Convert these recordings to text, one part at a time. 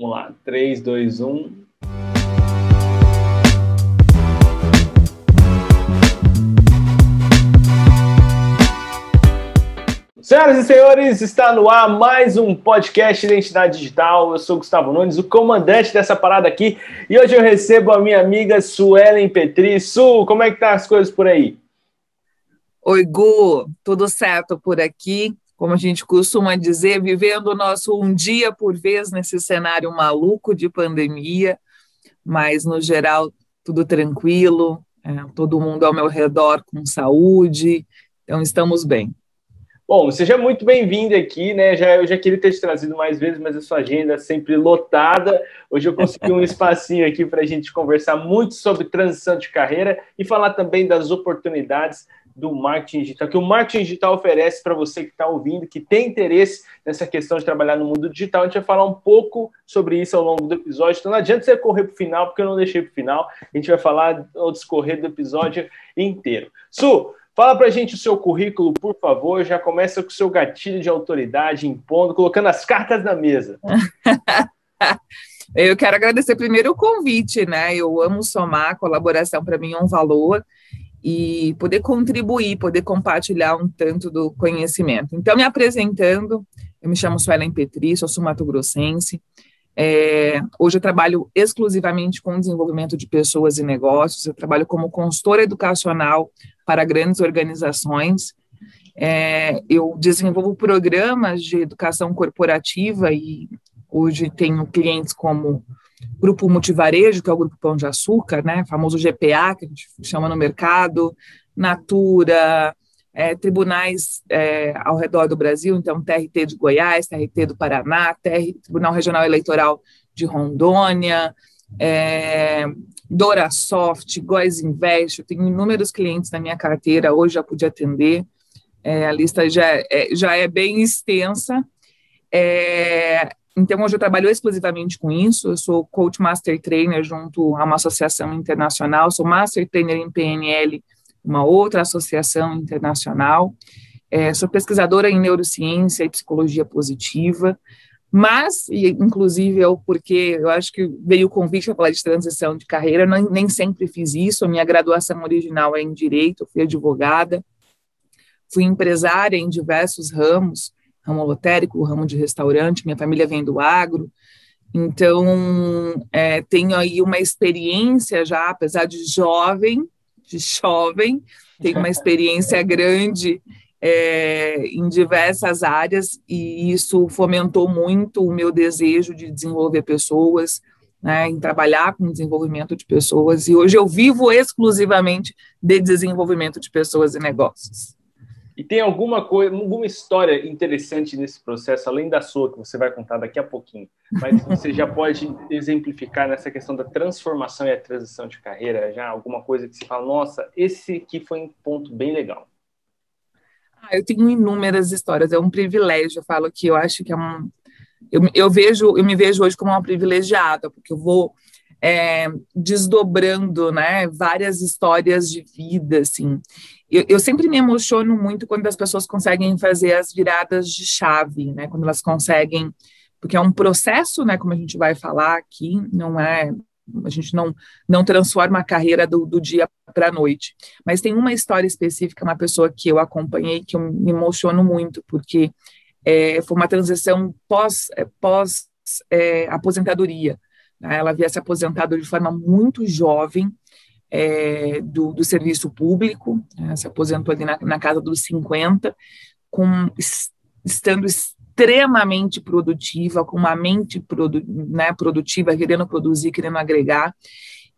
Vamos lá, 3, 2, 1. Senhoras e senhores, está no ar mais um podcast Identidade Digital. Eu sou Gustavo Nunes, o comandante dessa parada aqui, e hoje eu recebo a minha amiga Suelen Petri. Su, como é que tá as coisas por aí? Oi, Gu, tudo certo por aqui? Como a gente costuma dizer, vivendo o nosso um dia por vez nesse cenário maluco de pandemia, mas no geral tudo tranquilo, é, todo mundo ao meu redor com saúde, então estamos bem. Bom, seja muito bem-vindo aqui, né? Já, eu já queria ter te trazido mais vezes, mas a sua agenda é sempre lotada. Hoje eu consegui um espacinho aqui para a gente conversar muito sobre transição de carreira e falar também das oportunidades do marketing digital, que o marketing digital oferece para você que está ouvindo, que tem interesse nessa questão de trabalhar no mundo digital. A gente vai falar um pouco sobre isso ao longo do episódio. Então não adianta você correr para o final, porque eu não deixei para o final. A gente vai falar ao discorrer do episódio inteiro. Su, Fala para a gente o seu currículo, por favor. Já começa com o seu gatilho de autoridade, impondo, colocando as cartas na mesa. Eu quero agradecer primeiro o convite, né? Eu amo somar, colaboração para mim é um valor e poder contribuir, poder compartilhar um tanto do conhecimento. Então, me apresentando, eu me chamo Suelen Petri, sou sumatogrossense, é, hoje eu trabalho exclusivamente com desenvolvimento de pessoas e negócios, eu trabalho como consultora educacional para grandes organizações, é, eu desenvolvo programas de educação corporativa e hoje tenho clientes como Grupo Multivarejo, que é o Grupo Pão de Açúcar, né, famoso GPA, que a gente chama no mercado, Natura, é, tribunais é, ao redor do Brasil, então TRT de Goiás, TRT do Paraná, TR, Tribunal Regional Eleitoral de Rondônia, é, DoraSoft, Góis Invest, eu tenho inúmeros clientes na minha carteira, hoje já pude atender, é, a lista já é, já é bem extensa, é, então hoje eu trabalho exclusivamente com isso, eu sou Coach Master Trainer junto a uma associação internacional, sou Master Trainer em PNL, uma outra associação internacional. É, sou pesquisadora em neurociência e psicologia positiva, mas, e, inclusive, eu, porque eu acho que veio o convite para falar de transição de carreira, eu nem sempre fiz isso, a minha graduação original é em Direito, fui advogada, fui empresária em diversos ramos, ramo lotérico, ramo de restaurante, minha família vem do agro, então, é, tenho aí uma experiência já, apesar de jovem, de jovem, tenho uma experiência grande é, em diversas áreas e isso fomentou muito o meu desejo de desenvolver pessoas, né, em trabalhar com desenvolvimento de pessoas e hoje eu vivo exclusivamente de desenvolvimento de pessoas e negócios. E tem alguma coisa, alguma história interessante nesse processo, além da sua, que você vai contar daqui a pouquinho, mas você já pode exemplificar nessa questão da transformação e a transição de carreira, já alguma coisa que você fala, nossa, esse aqui foi um ponto bem legal. Ah, eu tenho inúmeras histórias, é um privilégio, eu falo que eu acho que é um... Eu, eu vejo, eu me vejo hoje como uma privilegiada, porque eu vou é, desdobrando, né, várias histórias de vida, assim, eu, eu, sempre me emociono muito quando as pessoas conseguem fazer as viradas de chave, né? Quando elas conseguem, porque é um processo, né? Como a gente vai falar aqui, não é a gente não, não transforma a carreira do, do dia para a noite. Mas tem uma história específica, uma pessoa que eu acompanhei, que eu me emociono muito, porque é, foi uma transição pós, é, pós é, aposentadoria. Né? Ela havia se aposentado de forma muito jovem, é, do, do, serviço público, né, se aposentou ali na, na, casa dos 50, com, estando extremamente produtiva, com uma mente produ, né, produtiva, querendo produzir, querendo agregar,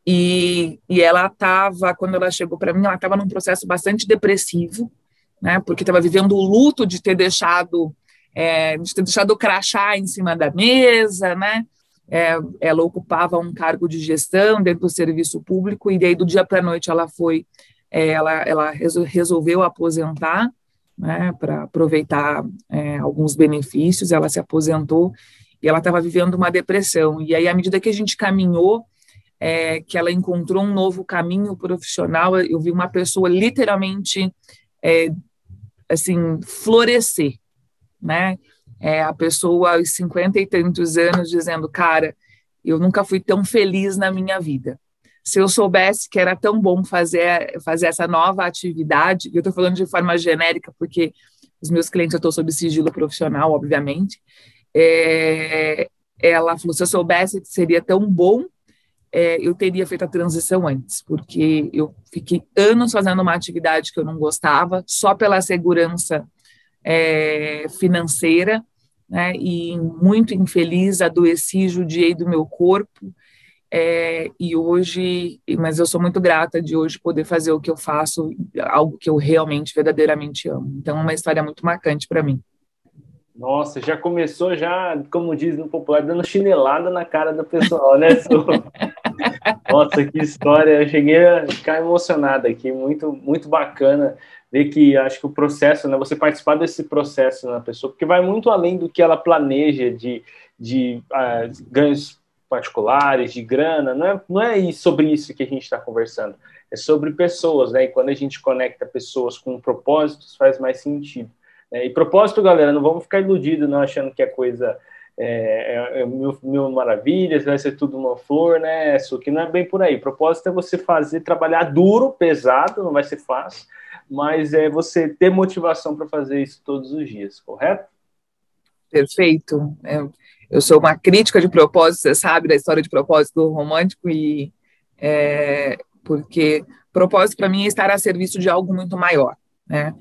e, e ela estava, quando ela chegou para mim, ela estava num processo bastante depressivo, né, porque estava vivendo o luto de ter deixado é, de ter deixado o crachá em cima da mesa, né, é, ela ocupava um cargo de gestão dentro do serviço público e daí do dia para a noite ela foi, é, ela, ela resolveu aposentar, né, para aproveitar é, alguns benefícios, ela se aposentou e ela estava vivendo uma depressão. E aí, à medida que a gente caminhou, é, que ela encontrou um novo caminho profissional, eu vi uma pessoa literalmente, é, assim, florescer, né? É, a pessoa aos cinquenta e tantos anos dizendo, cara, eu nunca fui tão feliz na minha vida. Se eu soubesse que era tão bom fazer, fazer essa nova atividade, e eu estou falando de forma genérica, porque os meus clientes eu estou sob sigilo profissional, obviamente, é, ela falou: se eu soubesse que seria tão bom, é, eu teria feito a transição antes, porque eu fiquei anos fazendo uma atividade que eu não gostava, só pela segurança é, financeira, né, e muito infeliz, adoeci, judiei do meu corpo, é, e hoje, mas eu sou muito grata de hoje poder fazer o que eu faço, algo que eu realmente, verdadeiramente amo. Então, é uma história muito marcante para mim. Nossa, já começou já, como diz no popular, dando chinelada na cara do pessoal, né, Nossa, que história! Eu cheguei a ficar emocionada aqui, muito, muito bacana ver que acho que o processo, né, você participar desse processo na pessoa, porque vai muito além do que ela planeja de, de uh, ganhos particulares, de grana, não é, não é sobre isso que a gente está conversando, é sobre pessoas, né? E quando a gente conecta pessoas com propósitos, faz mais sentido. Né? E propósito, galera, não vamos ficar iludidos, não achando que é coisa é, é, é mil, mil maravilhas, vai ser tudo uma flor, né? Isso que não é bem por aí. propósito é você fazer, trabalhar duro, pesado, não vai ser fácil, mas é você ter motivação para fazer isso todos os dias, correto? Perfeito. É, eu sou uma crítica de propósito, você sabe da história de propósito romântico e é, porque propósito para mim é estar a serviço de algo muito maior, né?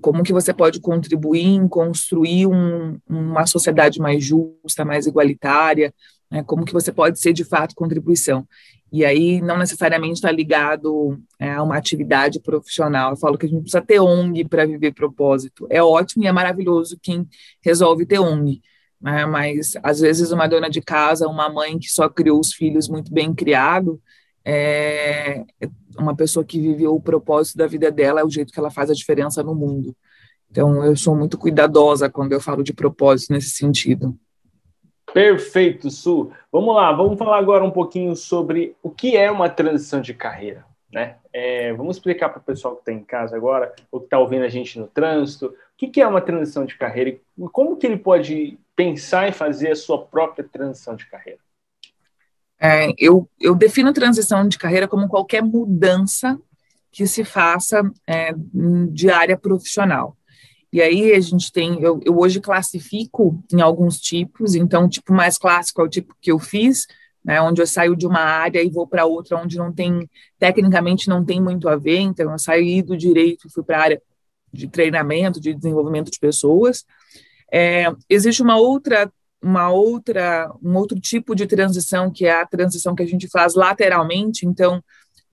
Como que você pode contribuir em construir um, uma sociedade mais justa, mais igualitária, né? Como que você pode ser de fato contribuição? E aí não necessariamente está ligado é, a uma atividade profissional. Eu falo que a gente precisa ter ONG para viver propósito. É ótimo e é maravilhoso quem resolve ter ONG né? Mas às vezes uma dona de casa, uma mãe que só criou os filhos muito bem criado, é uma pessoa que viveu o propósito da vida dela, é o jeito que ela faz a diferença no mundo. Então eu sou muito cuidadosa quando eu falo de propósito nesse sentido. Perfeito, Su. Vamos lá, vamos falar agora um pouquinho sobre o que é uma transição de carreira. Né? É, vamos explicar para o pessoal que está em casa agora, ou que está ouvindo a gente no trânsito, o que, que é uma transição de carreira e como que ele pode pensar em fazer a sua própria transição de carreira? É, eu, eu defino transição de carreira como qualquer mudança que se faça é, de área profissional. E aí a gente tem, eu, eu hoje classifico em alguns tipos, então o tipo mais clássico é o tipo que eu fiz, né, onde eu saio de uma área e vou para outra onde não tem, tecnicamente não tem muito a ver, então eu saí do direito e fui para a área de treinamento, de desenvolvimento de pessoas, é, existe uma outra, uma outra, um outro tipo de transição que é a transição que a gente faz lateralmente. Então,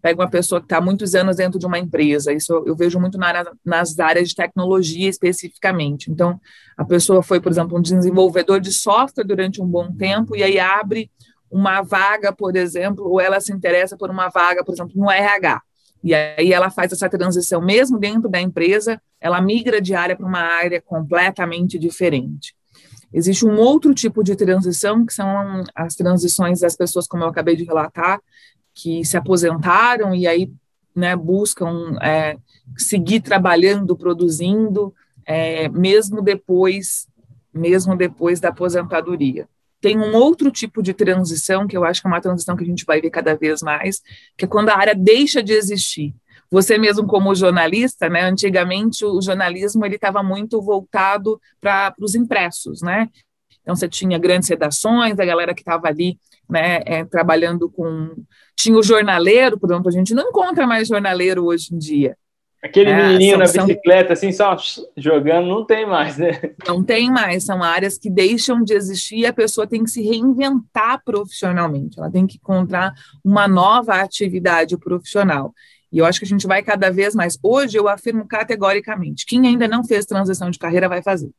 pega uma pessoa que está muitos anos dentro de uma empresa. Isso eu vejo muito na, nas áreas de tecnologia especificamente. Então, a pessoa foi, por exemplo, um desenvolvedor de software durante um bom tempo e aí abre uma vaga, por exemplo, ou ela se interessa por uma vaga, por exemplo, no RH. E aí ela faz essa transição mesmo dentro da empresa, ela migra de área para uma área completamente diferente. Existe um outro tipo de transição, que são as transições das pessoas, como eu acabei de relatar, que se aposentaram e aí né, buscam é, seguir trabalhando, produzindo, é, mesmo depois, mesmo depois da aposentadoria. Tem um outro tipo de transição, que eu acho que é uma transição que a gente vai ver cada vez mais, que é quando a área deixa de existir. Você mesmo como jornalista, né, antigamente o jornalismo ele estava muito voltado para os impressos, né? Então você tinha grandes redações, a galera que estava ali, né, é, trabalhando com tinha o jornaleiro, por exemplo, a gente não encontra mais jornaleiro hoje em dia. Aquele é, menininho na bicicleta, assim, só jogando, não tem mais, né? Não tem mais, são áreas que deixam de existir e a pessoa tem que se reinventar profissionalmente, ela tem que encontrar uma nova atividade profissional. E eu acho que a gente vai cada vez mais. Hoje eu afirmo categoricamente: quem ainda não fez transição de carreira vai fazer.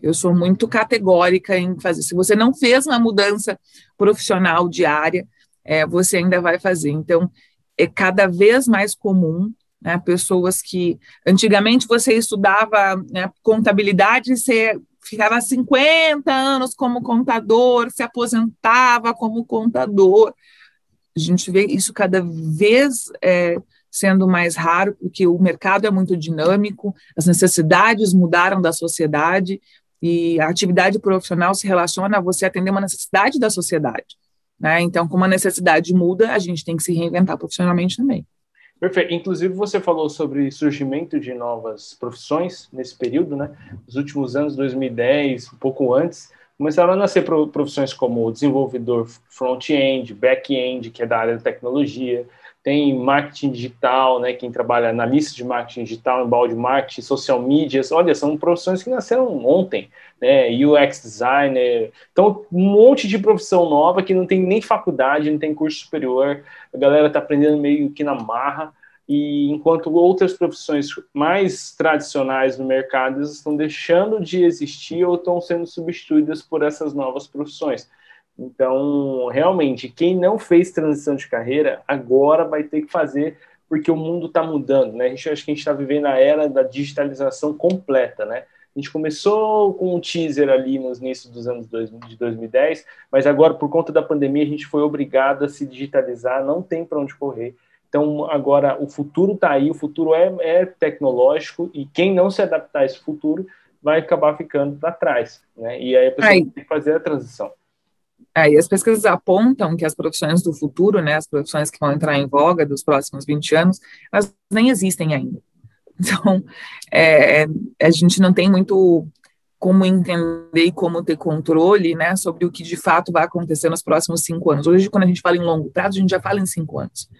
Eu sou muito categórica em fazer. Se você não fez uma mudança profissional diária, é, você ainda vai fazer. Então, é cada vez mais comum né, pessoas que antigamente você estudava né, contabilidade, você ficava 50 anos como contador, se aposentava como contador. A gente vê isso cada vez é, sendo mais raro, porque o mercado é muito dinâmico, as necessidades mudaram da sociedade, E a atividade profissional se relaciona a você atender uma necessidade da sociedade. Né? Então, como a necessidade muda, a gente tem que se reinventar profissionalmente também. Perfeito. Inclusive, você falou sobre surgimento de novas profissões nesse período, né? Nos últimos anos, 2010, um pouco antes, começaram a nascer profissões como desenvolvedor front-end, back-end, que é da área da tecnologia, tem marketing digital, né, quem trabalha na lista de marketing digital, embalde marketing, social media, olha, são profissões que nasceram ontem, né, UX designer, então um monte de profissão nova que não tem nem faculdade, não tem curso superior, a galera está aprendendo meio que na marra, e enquanto outras profissões mais tradicionais no mercado estão deixando de existir ou estão sendo substituídas por essas novas profissões. Então, realmente, quem não fez transição de carreira, agora vai ter que fazer, porque o mundo está mudando, né? A gente acho que a gente está vivendo a era da digitalização completa, né? A gente começou com um teaser ali nos inícios dos anos dois, de 2010, mas agora, por conta da pandemia, a gente foi obrigado a se digitalizar, não tem para onde correr. Então, agora, o futuro está aí, o futuro é, é tecnológico, e quem não se adaptar a esse futuro vai acabar ficando para trás, né? E aí a pessoa Ai. tem que fazer a transição. É, e as pesquisas apontam que as profissões do futuro, né, as profissões que vão entrar em voga dos próximos 20 anos, elas nem existem ainda. Então, é, a gente não tem muito como entender e como ter controle, né, sobre o que de fato vai acontecer nos próximos cinco anos. Hoje, quando a gente fala em longo prazo, a gente já fala em cinco anos.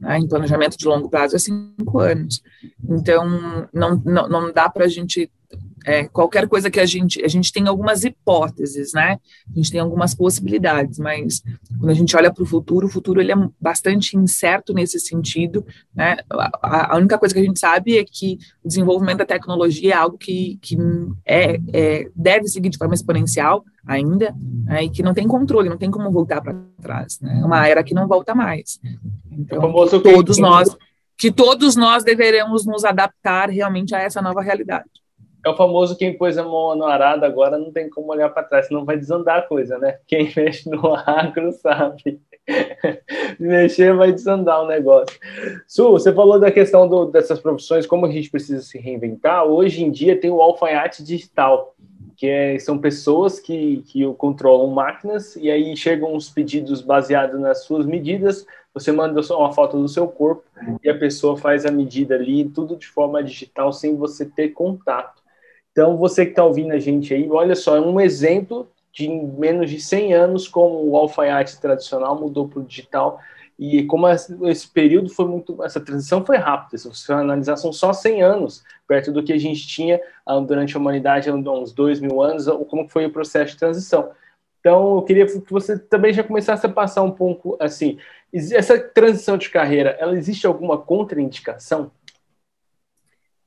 Né, em planejamento de longo prazo é cinco anos. Então, não, não, não dá para a gente é, qualquer coisa que a gente a gente tem algumas hipóteses, né? A gente tem algumas possibilidades, mas quando a gente olha para o futuro, o futuro ele é bastante incerto nesse sentido, né? A, a, única coisa que a gente sabe é que o desenvolvimento da tecnologia é algo que, que é, é deve seguir de forma exponencial ainda, né? e que não tem controle, não tem como voltar para trás, né? É uma era que não volta mais. Então, todos nós que todos nós deveremos nos adaptar realmente a essa nova realidade. É o famoso quem pôs a mão no arado agora não tem como olhar para trás, senão vai desandar a coisa, né? Quem mexe no agro sabe. Mexer vai desandar o negócio. Su, você falou da questão do, dessas profissões, como a gente precisa se reinventar. Hoje em dia tem o alfaiate digital, que é, são pessoas que, que controlam máquinas e aí chegam os pedidos baseados nas suas medidas. Você manda uma foto do seu corpo e a pessoa faz a medida ali, tudo de forma digital, sem você ter contato. Então, você que está ouvindo a gente aí, olha só, é um exemplo de menos de 100 anos como o alfaiate tradicional mudou para o digital e como esse período foi muito, essa transição foi rápida, se você analisar, são só 100 anos, perto do que a gente tinha ah, durante a humanidade uns dois mil anos, como foi o processo de transição. Então, eu queria que você também já começasse a passar um pouco, assim, essa transição de carreira, ela existe alguma contraindicação?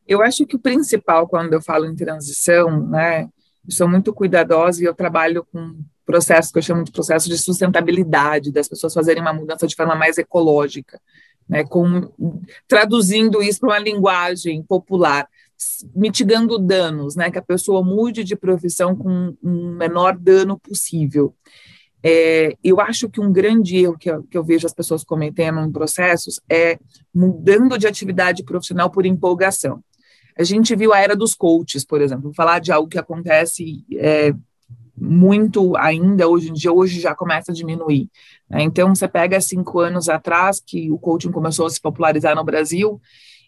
Eu acho que o principal, quando eu falo em transição, né, eu sou muito cuidadosa e eu trabalho com processos que eu chamo de processo de sustentabilidade, das pessoas fazerem uma mudança de forma mais ecológica, né, com, traduzindo isso para uma linguagem popular, mitigando danos, né, que a pessoa mude de profissão com um menor dano possível. É, eu acho que um grande erro que eu, que eu vejo as pessoas cometendo em processos é mudando de atividade profissional por empolgação. A gente viu a era dos coaches, por exemplo, Vou falar de algo que acontece é, muito ainda hoje em dia, hoje já começa a diminuir. Né? Então, você pega cinco anos atrás, que o coaching começou a se popularizar no Brasil,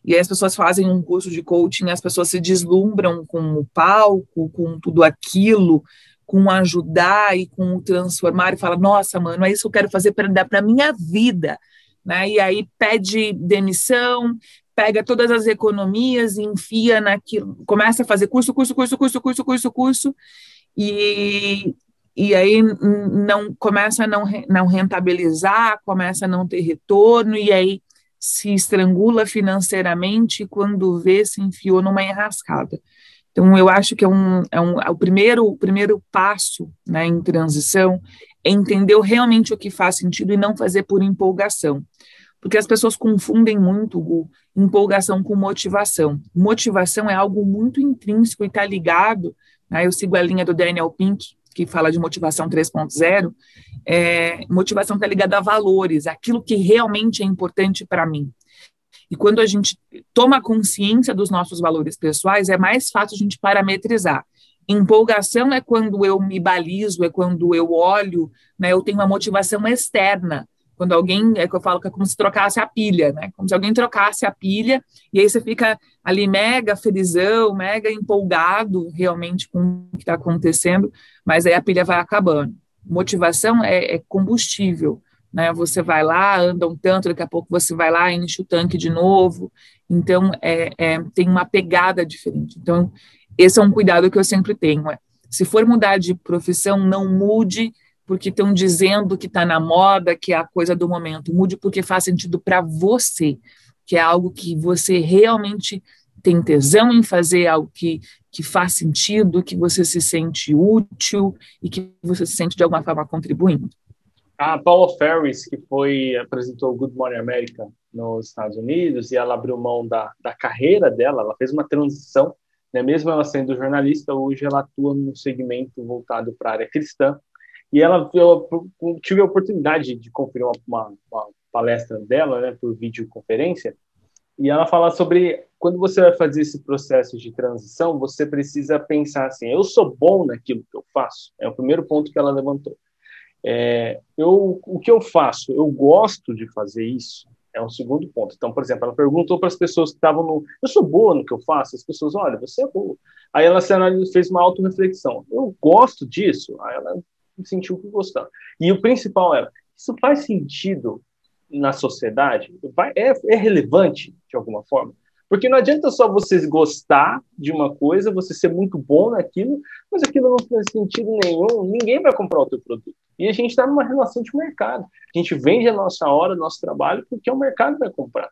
e aí as pessoas fazem um curso de coaching, as pessoas se deslumbram com o palco, com tudo aquilo, com ajudar e com transformar, e fala, nossa, mano, é isso que eu quero fazer para a minha vida. Né? E aí pede demissão, pega todas as economias enfia naquilo, começa a fazer curso, curso, curso, curso, curso, curso, curso, e, e aí não começa a não, não rentabilizar, começa a não ter retorno, e aí se estrangula financeiramente quando vê se enfiou numa enrascada. Então, eu acho que é, um, é, um, é o, primeiro, primeiro passo né, em transição é entender realmente o que faz sentido e não fazer por empolgação porque as pessoas confundem muito empolgação com motivação. Motivação é algo muito intrínseco e está ligado, né, eu sigo a linha do Daniel Pink, que fala de motivação 3.0, é, motivação está ligada a valores, aquilo que realmente é importante para mim. E quando a gente toma consciência dos nossos valores pessoais, é mais fácil a gente parametrizar. Empolgação é quando eu me balizo, é quando eu olho, né, eu tenho uma motivação externa. Quando alguém, é que eu falo que é como se trocasse a pilha, né? Como se alguém trocasse a pilha, e aí você fica ali mega felizão, mega empolgado realmente com o que está acontecendo, mas aí a pilha vai acabando. Motivação é, é combustível, né? Você vai lá, anda um tanto, daqui a pouco você vai lá, enche o tanque de novo. Então, é, é, tem uma pegada diferente. Então, esse é um cuidado que eu sempre tenho. É, se for mudar de profissão, não mude porque estão dizendo que está na moda, que é a coisa do momento. Mude porque faz sentido para você, que é algo que você realmente tem tesão em fazer, algo que, que faz sentido, que você se sente útil e que você se sente de alguma forma contribuindo. A Paula Ferris, que foi apresentou Good Morning America nos Estados Unidos, e ela abriu mão da, da carreira dela, ela fez uma transição, né? mesmo ela sendo jornalista, hoje ela atua num segmento voltado para a área cristã, e ela, eu, tive a oportunidade de conferir uma, uma, uma palestra dela, né, por videoconferência, e ela fala sobre quando você vai fazer esse processo de transição, você precisa pensar assim: eu sou bom naquilo que eu faço. É o primeiro ponto que ela levantou. É, eu, o que eu faço? Eu gosto de fazer isso. É um segundo ponto. Então, por exemplo, ela perguntou para as pessoas que estavam no. Eu sou boa no que eu faço? As pessoas, olha, você é boa. Aí ela fez uma auto-reflexão. Eu gosto disso? Aí ela sentiu que gostava. E o principal era: isso faz sentido na sociedade? Vai, é, é relevante de alguma forma? Porque não adianta só você gostar de uma coisa, você ser muito bom naquilo, mas aquilo não faz sentido nenhum, ninguém vai comprar o teu produto. E a gente está numa relação de mercado. A gente vende a nossa hora, nosso trabalho, porque o mercado vai comprar.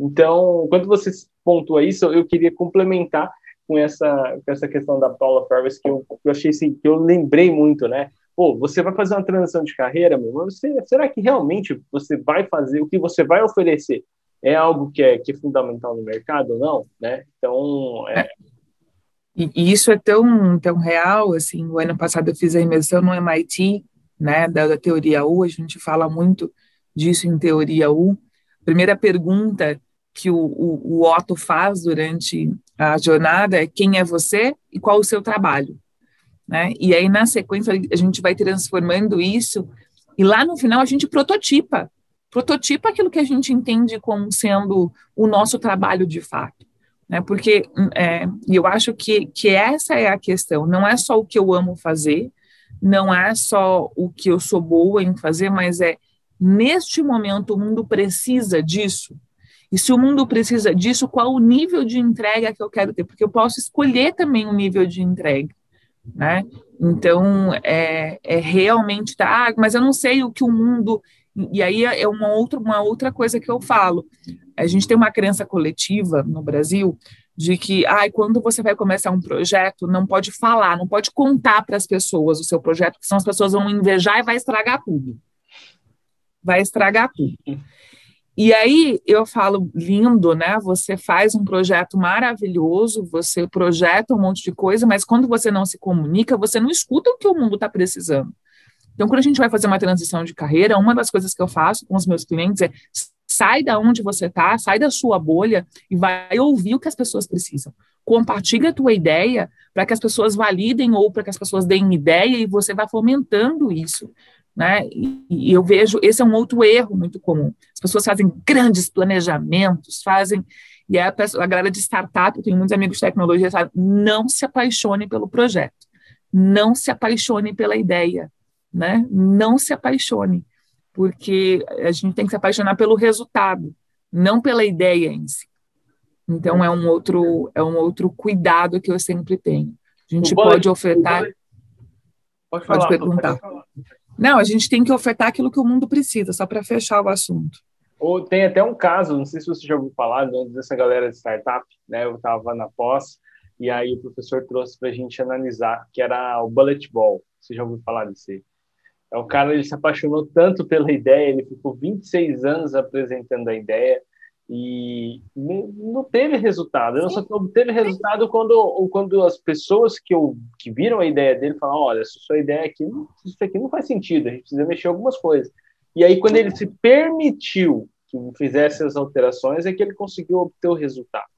Então, quando você pontua isso, eu queria complementar com essa, com essa questão da Paula Ferris, que eu, eu achei assim, que eu lembrei muito, né? Pô, você vai fazer uma transição de carreira, meu, você, será que realmente você vai fazer, o que você vai oferecer é algo que é, que é fundamental no mercado ou não, né? Então, é... E, e, isso é tão, tão real, assim, o ano passado eu fiz a imersão no MIT, né, da, da teoria U, a gente fala muito disso em teoria U. Primeira pergunta que o, o, o Otto faz durante a jornada é quem é você e qual o seu trabalho, né? E aí, na sequência, a gente vai transformando isso e lá no final a gente prototipa prototipa aquilo que a gente entende como sendo o nosso trabalho de fato. Né? Porque é, eu acho que, que essa é a questão, não é só o que eu amo fazer, não é só o que eu sou boa em fazer, mas é neste momento o mundo precisa disso. E se o mundo precisa disso, qual o nível de entrega que eu quero ter? Porque eu posso escolher também o nível de entrega, né? Então, é, é realmente, tá, ah, mas eu não sei o que o mundo e aí é uma outra, uma outra coisa que eu falo. A gente tem uma crença coletiva no Brasil de que, ai, quando você vai começar um projeto, não pode falar, não pode contar para as pessoas o seu projeto, porque senão as pessoas vão invejar e vai estragar tudo. Vai estragar tudo. E aí eu falo, lindo, né? Você faz um projeto maravilhoso, você projeta um monte de coisa, mas quando você não se comunica, você não escuta o que o mundo está precisando. Então, quando a gente vai fazer uma transição de carreira, uma das coisas que eu faço com os meus clientes é sai da onde você está, sai da sua bolha e vai ouvir o que as pessoas precisam. Compartilha a tua ideia para que as pessoas validem ou para que as pessoas deem ideia e você vai fomentando isso. Né? E, eu vejo, esse é um outro erro muito comum. As pessoas fazem grandes planejamentos, fazem, e a, pessoa, a galera de startup, eu tenho muitos amigos de tecnologia, sabe, não se apaixone pelo projeto, não se apaixone pela ideia, né? Não se apaixone, porque a gente tem que se apaixonar pelo resultado, não pela ideia em si. Então é um outro é um outro cuidado que eu sempre tenho. A gente pode ofertar. Pode, falar, pode perguntar. Pode não, a gente tem que ofertar aquilo que o mundo precisa, só para fechar o assunto. Ou tem até um caso, não sei se você já ouviu falar dessa galera de startup, né? Eu estava na pós e aí o professor trouxe para a gente analisar, que era o bullet ball. Você já ouviu falar aí? É o cara ele se apaixonou tanto pela ideia, ele ficou 26 anos apresentando a ideia e não teve resultado. Ele só obteve resultado quando, quando as pessoas que, eu, que viram a ideia dele falaram: olha, essa sua ideia aqui, isso aqui não faz sentido, a gente precisa mexer algumas coisas. E aí, quando ele se permitiu que fizesse as alterações, é que ele conseguiu obter o resultado.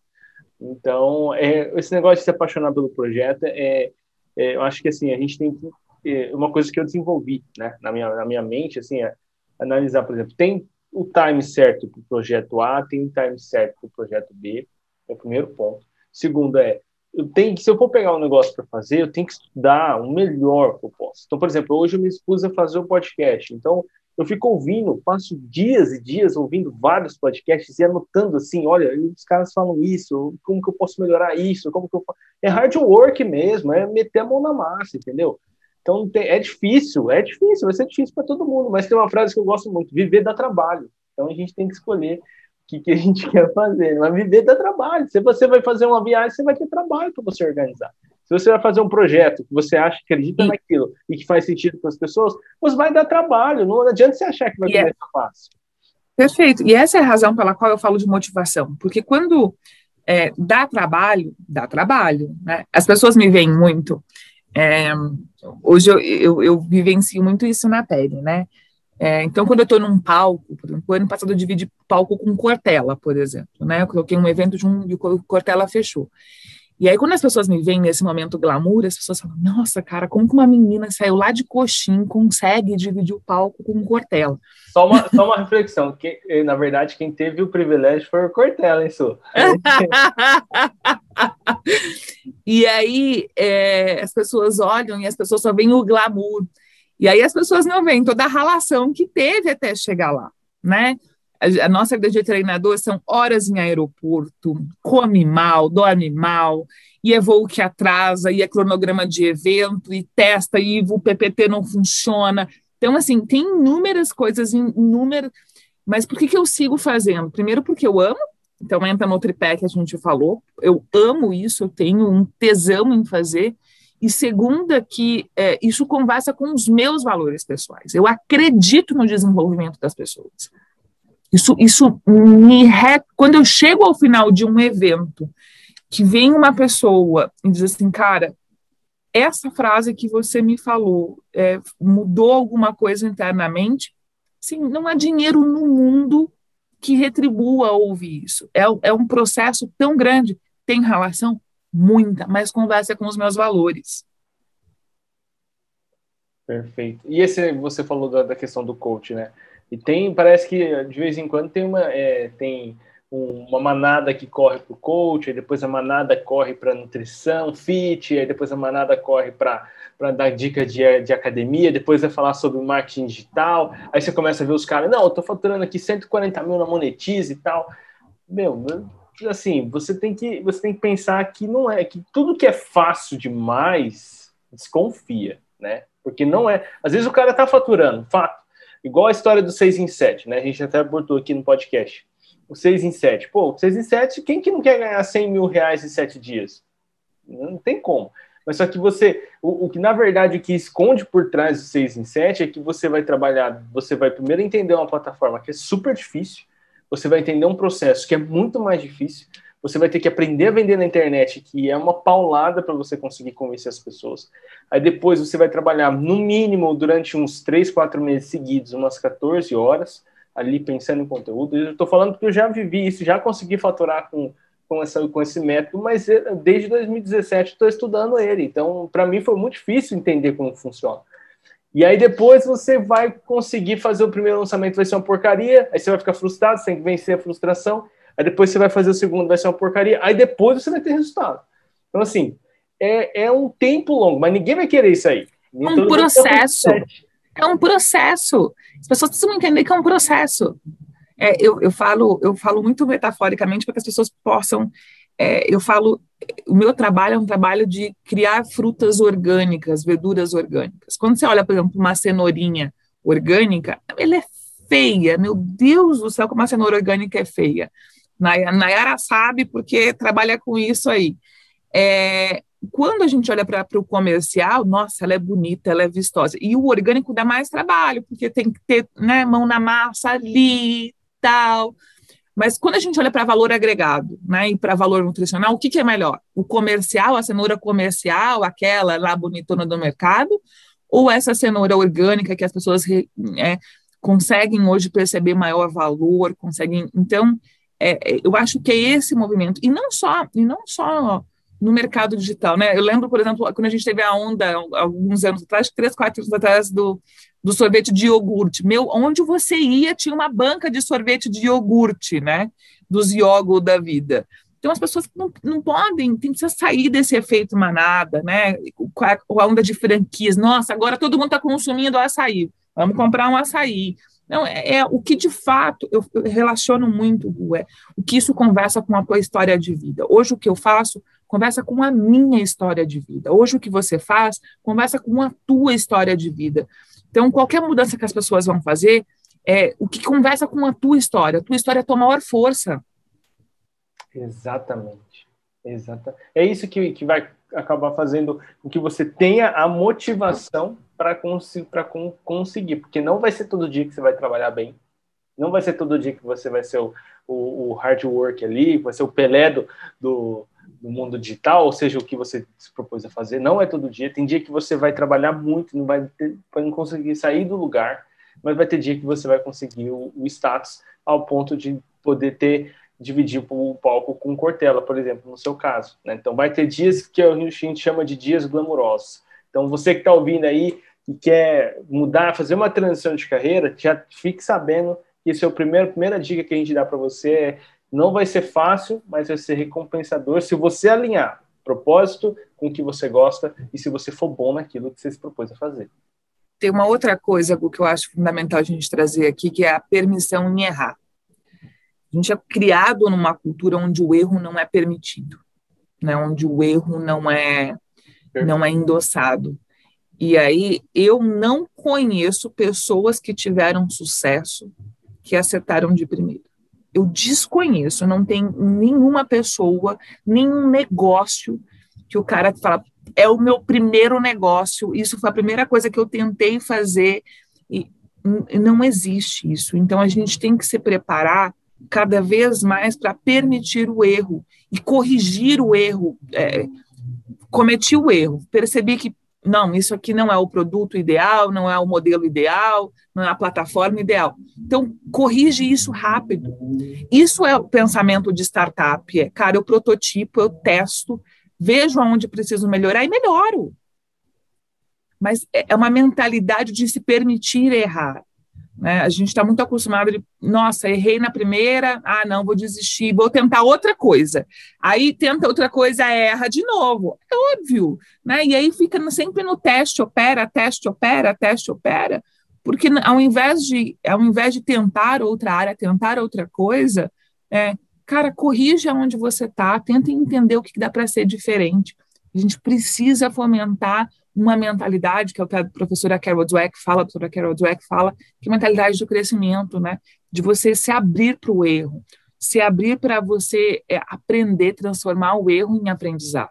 Então, é, esse negócio de se apaixonar pelo projeto é, é, eu acho que assim a gente tem que é, uma coisa que eu desenvolvi, né, na minha na minha mente, assim, é analisar, por exemplo, tem o time certo para o projeto A, tem o time certo para o projeto B, é o primeiro ponto. Segundo é eu tenho que, se eu for pegar um negócio para fazer, eu tenho que estudar o melhor que eu posso. Então, por exemplo, hoje eu me expus a fazer o um podcast. Então, eu fico ouvindo, passo dias e dias ouvindo vários podcasts e anotando assim, olha, os caras falam isso, como que eu posso melhorar isso, como que eu É hard work mesmo, é meter a mão na massa, entendeu? Então é difícil, é difícil, vai ser difícil para todo mundo, mas tem uma frase que eu gosto muito, viver dá trabalho. Então a gente tem que escolher o que, que a gente quer fazer, mas viver dá trabalho. Se você vai fazer uma viagem, você vai ter trabalho para você organizar. Se você vai fazer um projeto que você acha que acredita naquilo e que faz sentido para as pessoas, você vai dar trabalho. Não adianta você achar que vai yeah. ser fácil. Perfeito. E essa é a razão pela qual eu falo de motivação. Porque quando é, dá trabalho, dá trabalho. Né? As pessoas me veem muito. É, hoje eu, eu, eu, vivencio muito isso na pele, né? É, então, quando eu estou num palco, por exemplo, ano passado eu dividi palco com Cortella, por exemplo, né? Eu coloquei um evento de um, e o Cortella fechou. E aí, quando as pessoas me veem nesse momento glamour, as pessoas falam, nossa, cara, como que uma menina saiu lá de coxim consegue dividir o palco com um Cortella? Só uma, só uma reflexão, que, eh, na verdade, quem teve o privilégio foi o Cortella, hein, Su? e aí, é, as pessoas olham e as pessoas só veem o glamour. E aí as pessoas não veem toda a relação que teve até chegar lá, né? A, nossa vida de treinador são horas em aeroporto, come mal, dorme mal, e é voo que atrasa, e é cronograma de evento, e testa, e o PPT não funciona. Então, assim, tem inúmeras coisas, inúmeras. Mas por que, que eu sigo fazendo? Primeiro, porque eu amo, então entra no tripé que a gente falou, eu amo isso, eu tenho um tesão em fazer. E segunda, que é, isso conversa com os meus valores pessoais. Eu acredito no desenvolvimento das pessoas. Isso, isso me re... quando eu chego ao final de um evento que vem uma pessoa e diz assim, cara, essa frase que você me falou é, mudou alguma coisa internamente? Sim, não há dinheiro no mundo que retribua ouvir isso. É, é um processo tão grande. Tem relação? Muita, mas conversa com os meus valores. Perfeito. E esse você falou da, da questão do coach, né? E tem, parece que de vez em quando tem uma, é, tem uma manada que corre para o coach, aí depois a manada corre para nutrição, fit, aí depois a manada corre para dar dica de, de academia, depois vai falar sobre marketing digital, aí você começa a ver os caras, não, eu estou faturando aqui 140 mil na Monetize e tal. Meu, assim, você tem que você tem que pensar que não é que tudo que é fácil demais desconfia, né? Porque não é. Às vezes o cara está faturando, fato. Igual a história do 6 em 7, né? A gente até abordou aqui no podcast. O 6 em 7. Pô, o 6 em 7, quem que não quer ganhar 100 mil reais em 7 dias? Não tem como. Mas só que você, o, o, que na verdade o que esconde por trás do 6 em 7 é que você vai trabalhar, você vai primeiro entender uma plataforma que é super difícil, você vai entender um processo que é muito mais difícil, você vai ter que aprender a vender na internet, que é uma paulada para você conseguir convencer as pessoas. Aí depois você vai trabalhar, no mínimo, durante uns 3, 4 meses seguidos, umas 14 horas, ali pensando em conteúdo. Eu estou falando porque eu já vivi isso, já consegui faturar com, com, essa, com esse método, mas desde 2017 estou estudando ele. Então, para mim foi muito difícil entender como funciona. E aí depois você vai conseguir fazer o primeiro lançamento, vai ser uma porcaria, aí você vai ficar frustrado, você tem que vencer a frustração aí depois você vai fazer o segundo, vai ser uma porcaria, aí depois você vai ter resultado. Então, assim, é, é um tempo longo, mas ninguém vai querer isso aí. É um processo. É um processo. As pessoas precisam entender que é um processo. É, eu, eu, falo, eu falo muito metaforicamente para que as pessoas possam. É, eu falo, o meu trabalho é um trabalho de criar frutas orgânicas, verduras orgânicas. Quando você olha, por exemplo, uma cenourinha orgânica, ela é feia. Meu Deus do céu, como a cenoura orgânica é feia. Nayara sabe porque trabalha com isso aí. É, quando a gente olha para o comercial, nossa, ela é bonita, ela é vistosa. E o orgânico dá mais trabalho, porque tem que ter né, mão na massa ali tal. Mas quando a gente olha para valor agregado né, e para valor nutricional, o que, que, é melhor? O comercial, a cenoura comercial, aquela lá bonitona do mercado, ou essa cenoura orgânica que as pessoas é, conseguem hoje perceber maior valor, conseguem. Então, é, é, eu acho que é esse movimento e não só e não só no mercado digital, né? Eu lembro, por exemplo, quando a gente teve a onda, alguns anos atrás, três, quatro anos atrás, do, do sorvete de iogurte. Meu, onde você ia, tinha uma banca de sorvete de iogurte, né? Dos iogo da vida. Então, as pessoas não, não podem, tem que sair desse efeito manada, né? Com a onda de franquias. Nossa, agora todo mundo está consumindo açaí. Vamos comprar um açaí. Não, é, é, o que de fato eu, eu relaciono muito, é o que isso conversa com a tua história de vida. Hoje o que eu faço conversa com a minha história de vida. Hoje o que você faz conversa com a tua história de vida. Então, qualquer mudança que as pessoas vão fazer, é o que conversa com a tua história. A tua história é a tua maior força. Exatamente. Exata. É isso que, que vai acabar fazendo com que você tenha a motivação para cons con conseguir, porque não vai ser todo dia que você vai trabalhar bem, não vai ser todo dia que você vai ser o, o, o hard work ali, vai ser o Pelé do, do, do, mundo digital, ou seja, o que você se propôs a fazer, não é todo dia. Tem dia que você vai trabalhar muito, não vai, ter, vai não conseguir sair do lugar, mas vai ter dia que você vai conseguir o, o status ao ponto de poder ter dividir o palco com Cortella, por exemplo, no seu caso. Né? Então, vai ter dias que a gente chama de dias glamurosos. Então, você que está ouvindo aí, e quer mudar, fazer uma transição de carreira, já fique sabendo que esse é a primeira dica que a gente dá para você. É, não vai ser fácil, mas vai ser recompensador se você alinhar propósito com o que você gosta e se você for bom naquilo que você se propôs a fazer. Tem uma outra coisa que eu acho fundamental a gente trazer aqui, que é a permissão em errar. A gente é criado numa cultura onde o erro não é permitido, né? onde o erro não é, não é endossado. E aí eu não conheço pessoas que tiveram sucesso que acertaram de primeira. Eu desconheço, não tem nenhuma pessoa, nenhum negócio que o cara fala, é o meu primeiro negócio, isso foi a primeira coisa que eu tentei fazer, e não existe isso. Então a gente tem que se preparar cada vez mais para permitir o erro e corrigir o erro. É, cometi o erro, percebi que não, isso aqui não é o produto ideal, não é o modelo ideal, não é a plataforma ideal. Então, corrige isso rápido. Isso é o pensamento de startup. É, cara, eu prototipo, eu testo, vejo aonde preciso melhorar e melhoro. Mas é, é uma mentalidade de se permitir errar. Né? A gente está muito acostumado de, nossa, errei na primeira, ah, não, vou desistir, vou tentar outra coisa. Aí tenta outra coisa, erra de novo. É óbvio, né? E aí fica sempre no teste, opera, teste, opera, teste, opera, porque ao invés de, ao invés de tentar outra área, tentar outra coisa, é, cara, corrija onde você está, tenta entender o que dá para ser diferente. A gente precisa fomentar uma mentalidade, que é o que a professora Carol Dweck fala, a professora Carol Dweck fala, que é a mentalidade do crescimento, né? De você se abrir para o erro, se abrir para você é, aprender, transformar o erro em aprendizado.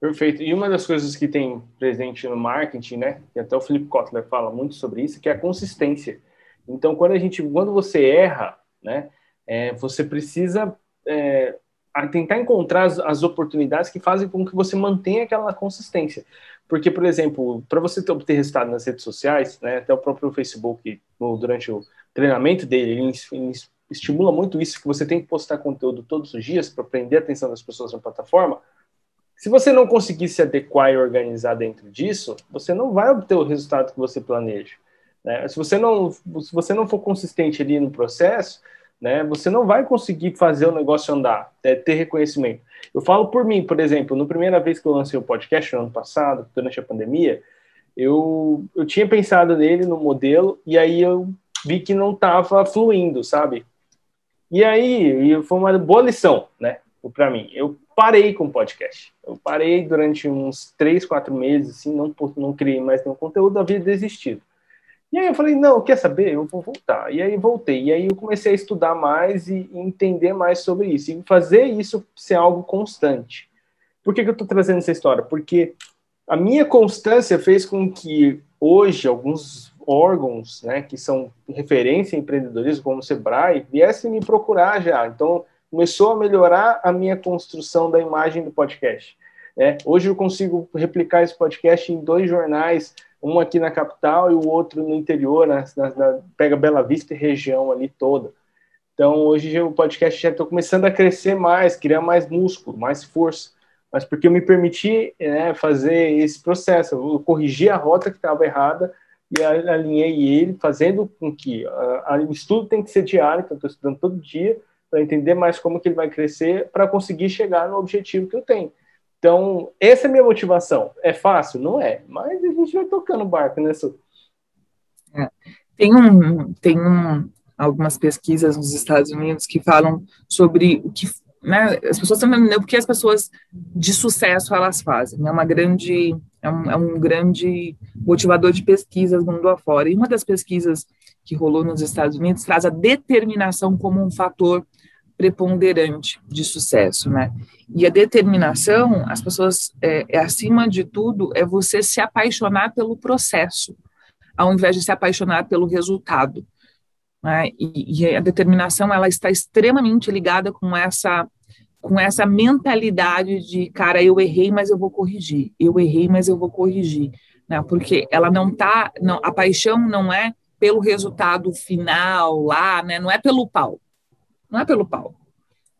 Perfeito. E uma das coisas que tem presente no marketing, né, que até o Felipe Kotler fala muito sobre isso, que é a consistência. Então, quando a gente, quando você erra, né, é, você precisa é, tentar encontrar as, as, oportunidades que fazem com que você mantenha aquela consistência. Porque, por exemplo, para você ter, obter resultado nas redes sociais, né, até o próprio Facebook, no, durante o treinamento dele, ele, ele estimula muito isso, que você tem que postar conteúdo todos os dias para prender a atenção das pessoas na plataforma. Se você não conseguir se adequar e organizar dentro disso, você não vai obter o resultado que você planeja. Né? Se, você não, se você não for consistente ali no processo, né, você não vai conseguir fazer o negócio andar, é, ter reconhecimento. Eu falo por mim, por exemplo, na primeira vez que eu lancei o podcast, no ano passado, durante a pandemia, eu, eu tinha pensado nele, no modelo, e aí eu vi que não estava fluindo, sabe? E aí foi uma boa lição, né, para mim. Eu parei com o podcast. Eu parei durante uns três, quatro meses, assim, não, não criei mais nenhum conteúdo, havia desistido. E aí eu falei, não, quer saber? Eu vou voltar. E aí voltei. E aí eu comecei a estudar mais e entender mais sobre isso. E fazer isso ser algo constante. Por que, que eu estou trazendo essa história? Porque a minha constância fez com que hoje alguns órgãos, né, que são referência em empreendedorismo, como o Sebrae, viessem me procurar já. Então, começou a melhorar a minha construção da imagem do podcast. É, hoje eu consigo replicar esse podcast em dois jornais um aqui na capital e o outro no interior, na, na, na pega Bela Vista e região ali toda. Então, hoje o podcast já está começando a crescer mais, criar mais músculo, mais força, mas porque eu me permiti né, fazer esse processo. Eu corrigi a rota que estava errada e alinhei ele, fazendo com que o estudo tem que ser diário, então estou estudando todo dia para entender mais como que ele vai crescer para conseguir chegar no objetivo que eu tenho. Então, essa é a minha motivação. É fácil? Não é, mas a gente vai tocando o barco, né, Su? É. Tem, um, tem um, algumas pesquisas nos Estados Unidos que falam sobre o que né, as pessoas estão entendendo o que as pessoas de sucesso elas fazem. É uma grande é um, é um grande motivador de pesquisas mundo afora. E uma das pesquisas que rolou nos Estados Unidos traz a determinação como um fator preponderante de sucesso, né? E a determinação, as pessoas, é, é, acima de tudo, é você se apaixonar pelo processo, ao invés de se apaixonar pelo resultado. Né? E, e a determinação, ela está extremamente ligada com essa com essa mentalidade de, cara, eu errei, mas eu vou corrigir. Eu errei, mas eu vou corrigir, né? Porque ela não tá, não, a paixão não é pelo resultado final lá, né? Não é pelo pau. Não é pelo pau.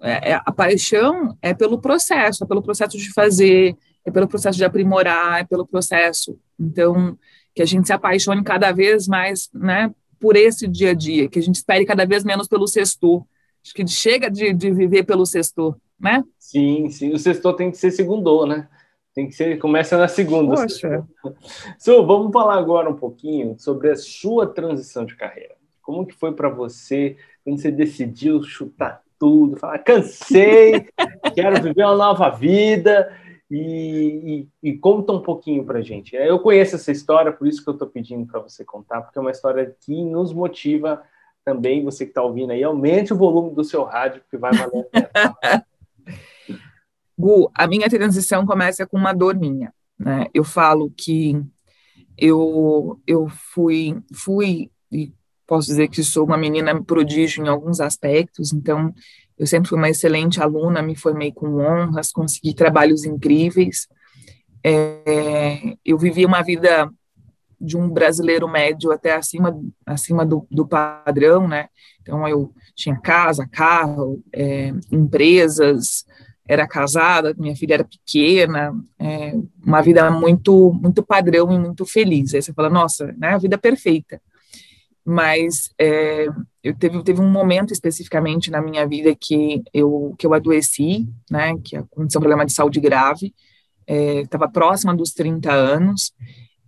É, é, a paixão é pelo processo, é pelo processo de fazer, é pelo processo de aprimorar, é pelo processo. Então, que a gente se apaixone cada vez mais, né, por esse dia a dia, que a gente espere cada vez menos pelo sextor. Acho que chega de, de viver pelo sextor né? Sim, sim. O sexto tem que ser segundo, né? Tem que ser, começa na segunda. Poxa. Su, vamos falar agora um pouquinho sobre a sua transição de carreira. Como que foi para você quando você decidiu chutar tudo, falar cansei, quero viver uma nova vida e, e, e conta um pouquinho para gente. Eu conheço essa história, por isso que eu estou pedindo para você contar, porque é uma história que nos motiva também. Você que está ouvindo aí, aumente o volume do seu rádio, porque vai valer a pena. Gu, a minha transição começa com uma dor minha, né? Eu falo que eu, eu fui, fui, e posso dizer que sou uma menina prodígio em alguns aspectos, então eu sempre fui uma excelente aluna, me formei com honras, consegui trabalhos incríveis. É, eu vivi uma vida de um brasileiro médio até acima, acima do, do padrão, né? Então eu tinha casa, carro, é, empresas, era casada, minha filha era pequena, é, uma vida muito muito padrão e muito feliz. Aí você fala, nossa, né, a vida perfeita. Mas é, eu teve, teve um momento especificamente na minha vida que eu, que eu adoeci, né, que aconteceu um problema de saúde grave, estava é, próxima dos 30 anos,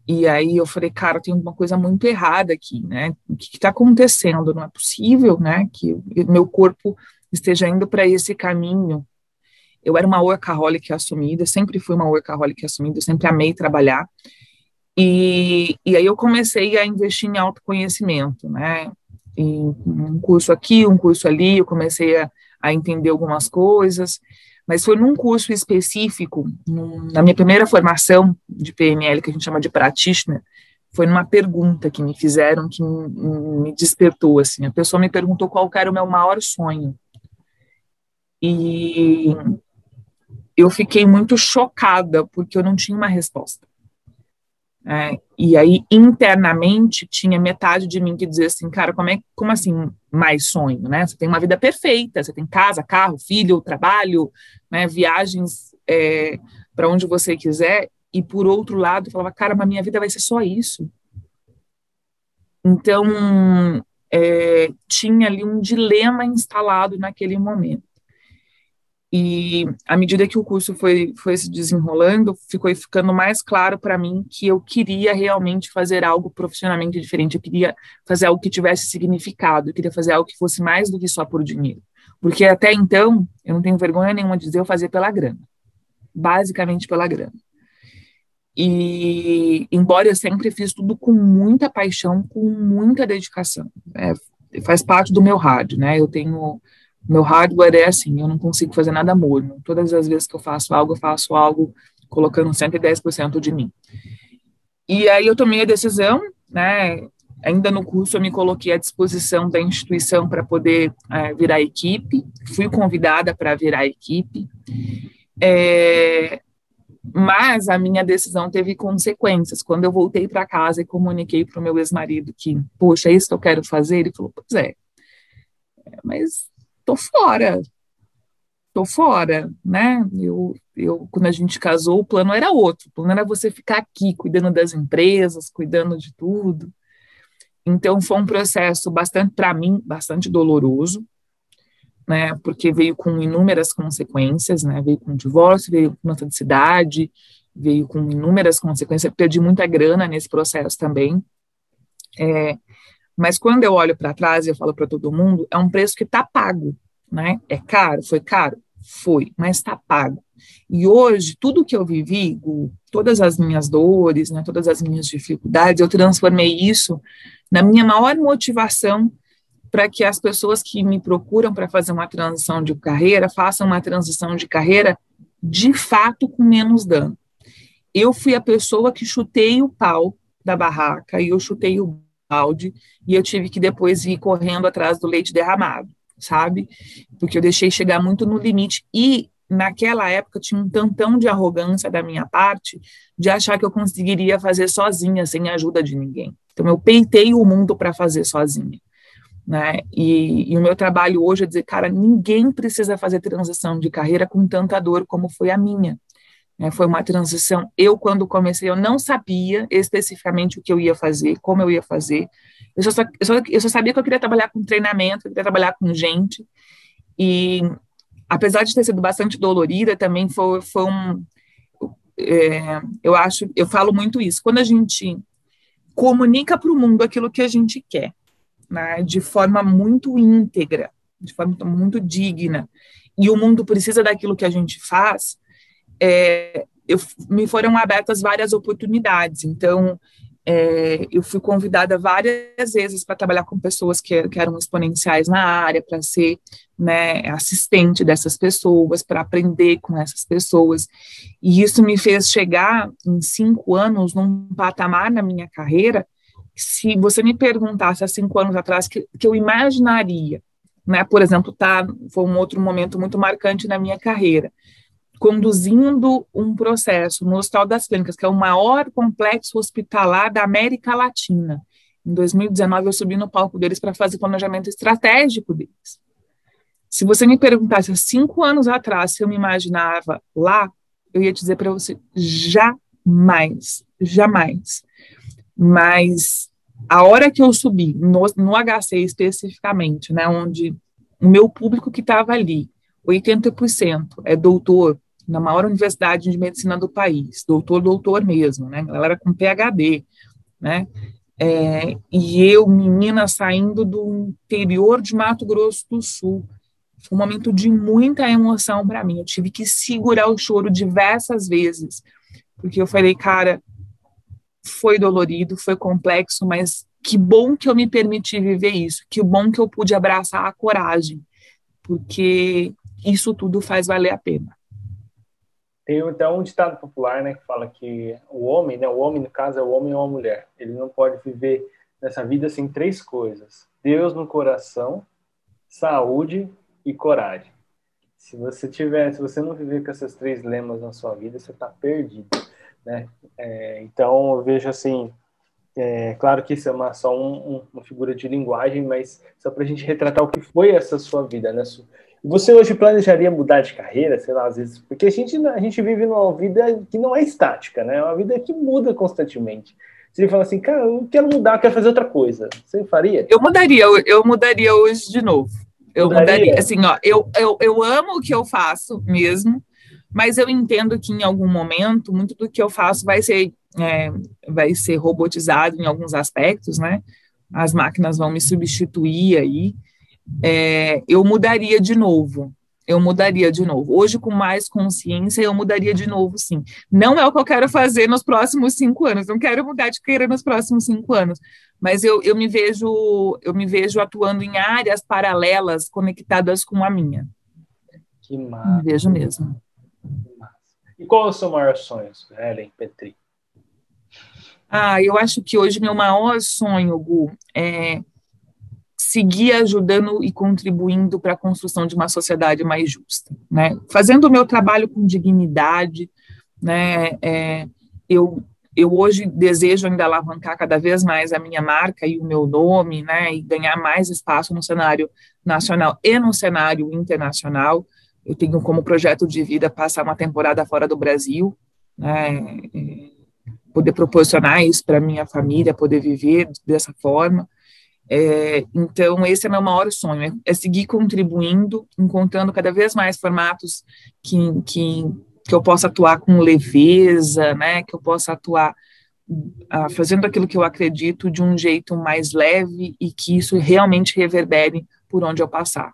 e aí eu falei, cara, tem uma coisa muito errada aqui, né? O que está acontecendo? Não é possível, né, que meu corpo esteja indo para esse caminho eu era uma workaholic assumida, sempre fui uma workaholic assumida, sempre amei trabalhar. E, e aí eu comecei a investir em autoconhecimento, né? Em um curso aqui, um curso ali, eu comecei a, a entender algumas coisas, mas foi num curso específico, num, na minha primeira formação de PNL, que a gente chama de practitioner, foi numa pergunta que me fizeram que me despertou, assim, a pessoa me perguntou qual era o meu maior sonho, e eu fiquei muito chocada, porque eu não tinha uma resposta. É, e aí, internamente, tinha metade de mim que dizia assim, cara, como, é, como assim mais sonho, né? Você tem uma vida perfeita, você tem casa, carro, filho, trabalho, né, viagens é, para onde você quiser, e por outro lado, falava, cara, mas minha vida vai ser só isso. Então, é, tinha ali um dilema instalado naquele momento. E à medida que o curso foi, foi se desenrolando, ficou ficando mais claro para mim que eu queria realmente fazer algo profissionalmente diferente. Eu queria fazer algo que tivesse significado, eu queria fazer algo que fosse mais do que só por dinheiro. Porque até então, eu não tenho vergonha nenhuma de dizer, eu fazia pela grana. Basicamente pela grana. E, embora eu sempre fiz tudo com muita paixão, com muita dedicação. É, faz parte do meu rádio, né? Eu tenho meu hardware é assim, eu não consigo fazer nada morno. Todas as vezes que eu faço algo, eu faço algo colocando 110% de mim. E aí eu tomei a decisão, né? Ainda no curso eu me coloquei à disposição da instituição para poder é, virar equipe. Fui convidada para virar equipe. É, mas a minha decisão teve consequências. Quando eu voltei para casa e comuniquei para o meu ex-marido que, poxa, é isso que eu quero fazer, ele falou, pois é, é mas tô fora, tô fora, né? Eu, eu, quando a gente casou, o plano era outro. O plano era você ficar aqui, cuidando das empresas, cuidando de tudo. Então, foi um processo bastante, para mim, bastante doloroso, né? Porque veio com inúmeras consequências, né? Veio com divórcio, veio com mudança de cidade, veio com inúmeras consequências. Perdi muita grana nesse processo também. É, mas quando eu olho para trás e eu falo para todo mundo, é um preço que está pago, né? É caro, foi caro, foi, mas está pago. E hoje, tudo que eu vivi, todas as minhas dores, né, todas as minhas dificuldades, eu transformei isso na minha maior motivação para que as pessoas que me procuram para fazer uma transição de carreira façam uma transição de carreira de fato com menos dano. Eu fui a pessoa que chutei o pau da barraca e eu chutei o balde e eu tive que depois ir correndo atrás do leite derramado, sabe? Porque eu deixei chegar muito no limite e naquela época tinha um tantão de arrogância da minha parte de achar que eu conseguiria fazer sozinha, sem a ajuda de ninguém. Então eu peitei o mundo para fazer sozinha. Né? E, e, o meu trabalho hoje é dizer, cara, ninguém precisa fazer transição de carreira com tanta dor como foi a minha. Né? Foi uma transição. Eu, quando comecei, eu não sabia especificamente o que eu ia fazer, como eu ia fazer. Eu só, eu só, eu só sabia que eu queria trabalhar com treinamento, eu queria trabalhar com gente. E apesar de ter sido bastante dolorida, também foi, foi um. É, eu acho, eu falo muito isso. Quando a gente comunica para o mundo aquilo que a gente quer, né, de forma muito íntegra, de forma muito digna, e o mundo precisa daquilo que a gente faz, é, eu, me foram abertas várias oportunidades. Então, é, eu fui convidada várias vezes para trabalhar com pessoas que, que, eram exponenciais na área, para ser né, assistente dessas pessoas, para aprender com essas pessoas. E isso me fez chegar em cinco anos num patamar na minha carreira. Se você me perguntasse há cinco anos atrás que, que eu imaginaria, né, por exemplo, tá, foi um outro momento muito marcante na minha carreira conduzindo um processo no Hospital das Clínicas, que é o maior complexo hospitalar da América Latina. Em 2019, eu subi no palco deles para fazer planejamento estratégico deles. Se você me perguntasse há cinco anos atrás se eu me imaginava lá, eu ia dizer para você: jamais, jamais. Mas a hora que eu subi, no, no HC especificamente, né, onde o meu público que estava ali, 80% é doutor, na maior universidade de medicina do país, doutor, doutor mesmo, né? Ela era com PhD, né? É, e eu, menina, saindo do interior de Mato Grosso do Sul, foi um momento de muita emoção para mim. Eu tive que segurar o choro diversas vezes, porque eu falei, cara, foi dolorido, foi complexo, mas que bom que eu me permiti viver isso, que bom que eu pude abraçar a coragem, porque isso tudo faz valer a pena. Tem então um ditado popular, né, que fala que o homem, né, o homem no caso é o homem ou a mulher. Ele não pode viver nessa vida sem três coisas: Deus no coração, saúde e coragem. Se você tiver, se você não viver com esses três lemas na sua vida, você está perdido, né? É, então eu vejo assim, é, claro que isso é uma, só um, um, uma figura de linguagem, mas só para a gente retratar o que foi essa sua vida, né? Você hoje planejaria mudar de carreira, sei lá, às vezes, porque a gente, a gente vive numa vida que não é estática, né? É uma vida que muda constantemente. Você fala assim, cara, eu quero mudar, eu quero fazer outra coisa. Você faria? Eu mudaria, eu mudaria hoje de novo. Eu mudaria, mudaria assim, ó, eu, eu, eu amo o que eu faço mesmo, mas eu entendo que em algum momento, muito do que eu faço vai ser, é, vai ser robotizado em alguns aspectos, né? As máquinas vão me substituir aí é, eu mudaria de novo. Eu mudaria de novo. Hoje, com mais consciência, eu mudaria de novo, sim. Não é o que eu quero fazer nos próximos cinco anos. Não quero mudar de carreira nos próximos cinco anos. Mas eu, eu me vejo, eu me vejo atuando em áreas paralelas conectadas com a minha. Que massa. Me vejo mesmo. E qual é o seu maior sonho, Helen Petri? Ah, eu acho que hoje meu maior sonho, Gu, é seguir ajudando e contribuindo para a construção de uma sociedade mais justa, né? Fazendo o meu trabalho com dignidade, né? É, eu eu hoje desejo ainda alavancar cada vez mais a minha marca e o meu nome, né? E ganhar mais espaço no cenário nacional e no cenário internacional, eu tenho como projeto de vida passar uma temporada fora do Brasil, né, poder proporcionar isso para minha família, poder viver dessa forma. É, então, esse é meu maior sonho, é, é, seguir contribuindo, encontrando cada vez mais formatos que, que, que eu possa atuar com leveza, né, que eu possa atuar ah, fazendo aquilo que eu acredito de um jeito mais leve e que isso realmente reverbere por onde eu passar.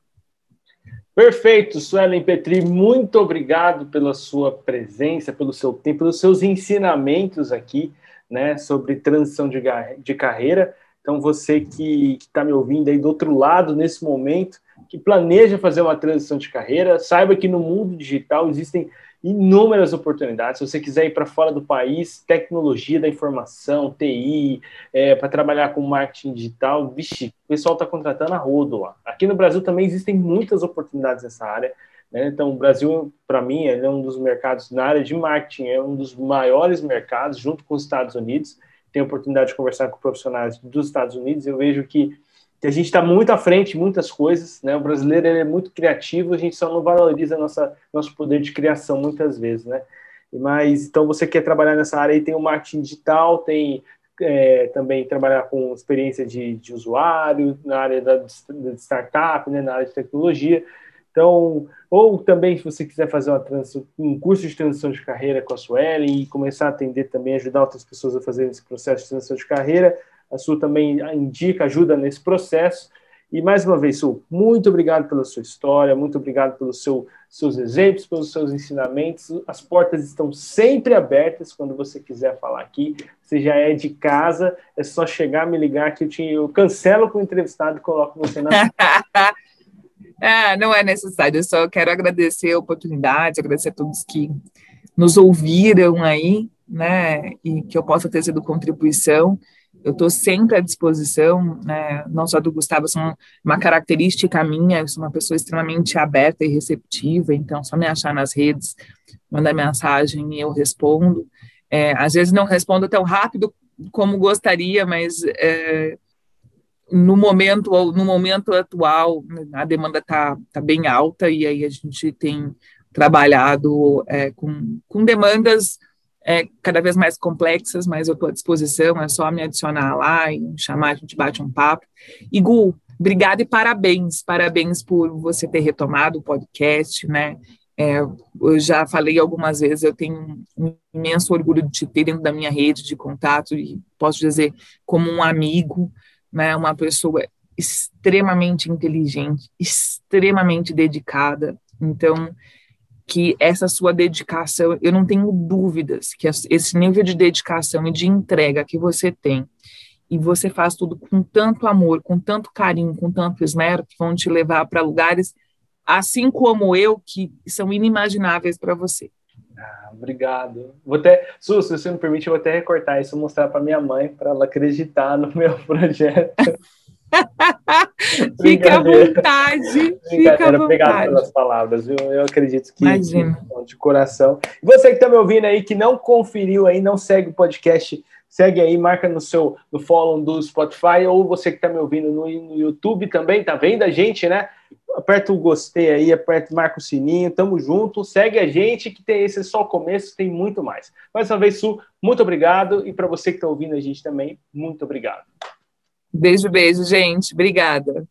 Perfeito, Suelen Petri, muito obrigado pela sua presença, pelo seu tempo, pelos seus ensinamentos aqui, né, sobre transição de, de carreira. Então, você que está me ouvindo aí do outro lado nesse momento, que planeja fazer uma transição de carreira, saiba que no mundo digital existem inúmeras oportunidades. Se você quiser ir para fora do país, tecnologia da informação, TI, é, para trabalhar com marketing digital, vixe, o pessoal está contratando a rodo lá. Aqui no Brasil também existem muitas oportunidades nessa área. Né? Então, o Brasil, para mim, é um dos mercados na área de marketing, é um dos maiores mercados, junto com os Estados Unidos. Tenho a oportunidade de conversar com profissionais dos Estados Unidos, eu vejo que a gente está muito à frente em muitas coisas, né? O brasileiro é muito criativo, a gente só não valoriza nossa, nosso poder de criação muitas vezes, né? Mas então você quer trabalhar nessa área aí, tem o marketing digital, tem é, também trabalhar com experiência de, de usuário, na área da, da startup, né? na área de tecnologia. Então, ou também se você quiser fazer um curso de transição de carreira com a Suelen e começar a atender também, ajudar outras pessoas a fazer esse processo de transição de carreira, a Su também indica, ajuda nesse processo. E mais uma vez, Su, muito obrigado pela sua história, muito obrigado pelos seu, seus exemplos, pelos seus ensinamentos. As portas estão sempre abertas quando você quiser falar aqui. Você já é de casa, é só chegar, me ligar que eu, te, eu cancelo com o entrevistado e coloco você na. ah, não é necessário, eu só quero agradecer a oportunidade, agradecer a todos que nos ouviram aí, né, e que eu possa ter sido contribuição eu estou sempre à disposição, né, não só do Gustavo, são uma característica minha, eu sou uma pessoa extremamente aberta e receptiva, então só me achar nas redes, mandar mensagem e eu respondo. É, às vezes não respondo tão rápido como gostaria, mas é, no momento no momento atual a demanda está tá bem alta e aí a gente tem trabalhado é, com, com demandas é, cada vez mais complexas, mas eu estou à disposição, é só me adicionar lá e chamar, a gente bate um papo. E Gu, obrigada e parabéns, parabéns por você ter retomado o podcast, né? É, eu já falei algumas vezes, eu tenho um imenso orgulho de te ter dentro da minha rede de contato e posso dizer como um amigo, né, uma pessoa extremamente inteligente, extremamente dedicada. Então, que essa sua dedicação, eu não tenho dúvidas que esse nível de dedicação e de entrega que você tem, e você faz tudo com tanto amor, com tanto carinho, com tanto esmero, que vão te levar para lugares, assim como eu, que são inimagináveis para você. Ah, obrigado. Vou até, Su, se você me permite, eu vou até recortar isso e mostrar para minha mãe, para ela acreditar no meu projeto. fica à vontade. Fica à vontade. Obrigado pelas palavras, viu? Eu acredito que Imagina. de coração. E você que está me ouvindo aí, que não conferiu aí, não segue o podcast, segue aí, marca no seu no follow do Spotify, ou você que está me ouvindo no, no YouTube também, tá vendo a gente, né? Aperta o gostei aí, aperta, marca o sininho, tamo junto, segue a gente, que tem esse é só o começo, tem muito mais. Mais uma vez, Su, muito obrigado, e para você que está ouvindo a gente também, muito obrigado. Beijo, beijo, gente. Obrigada.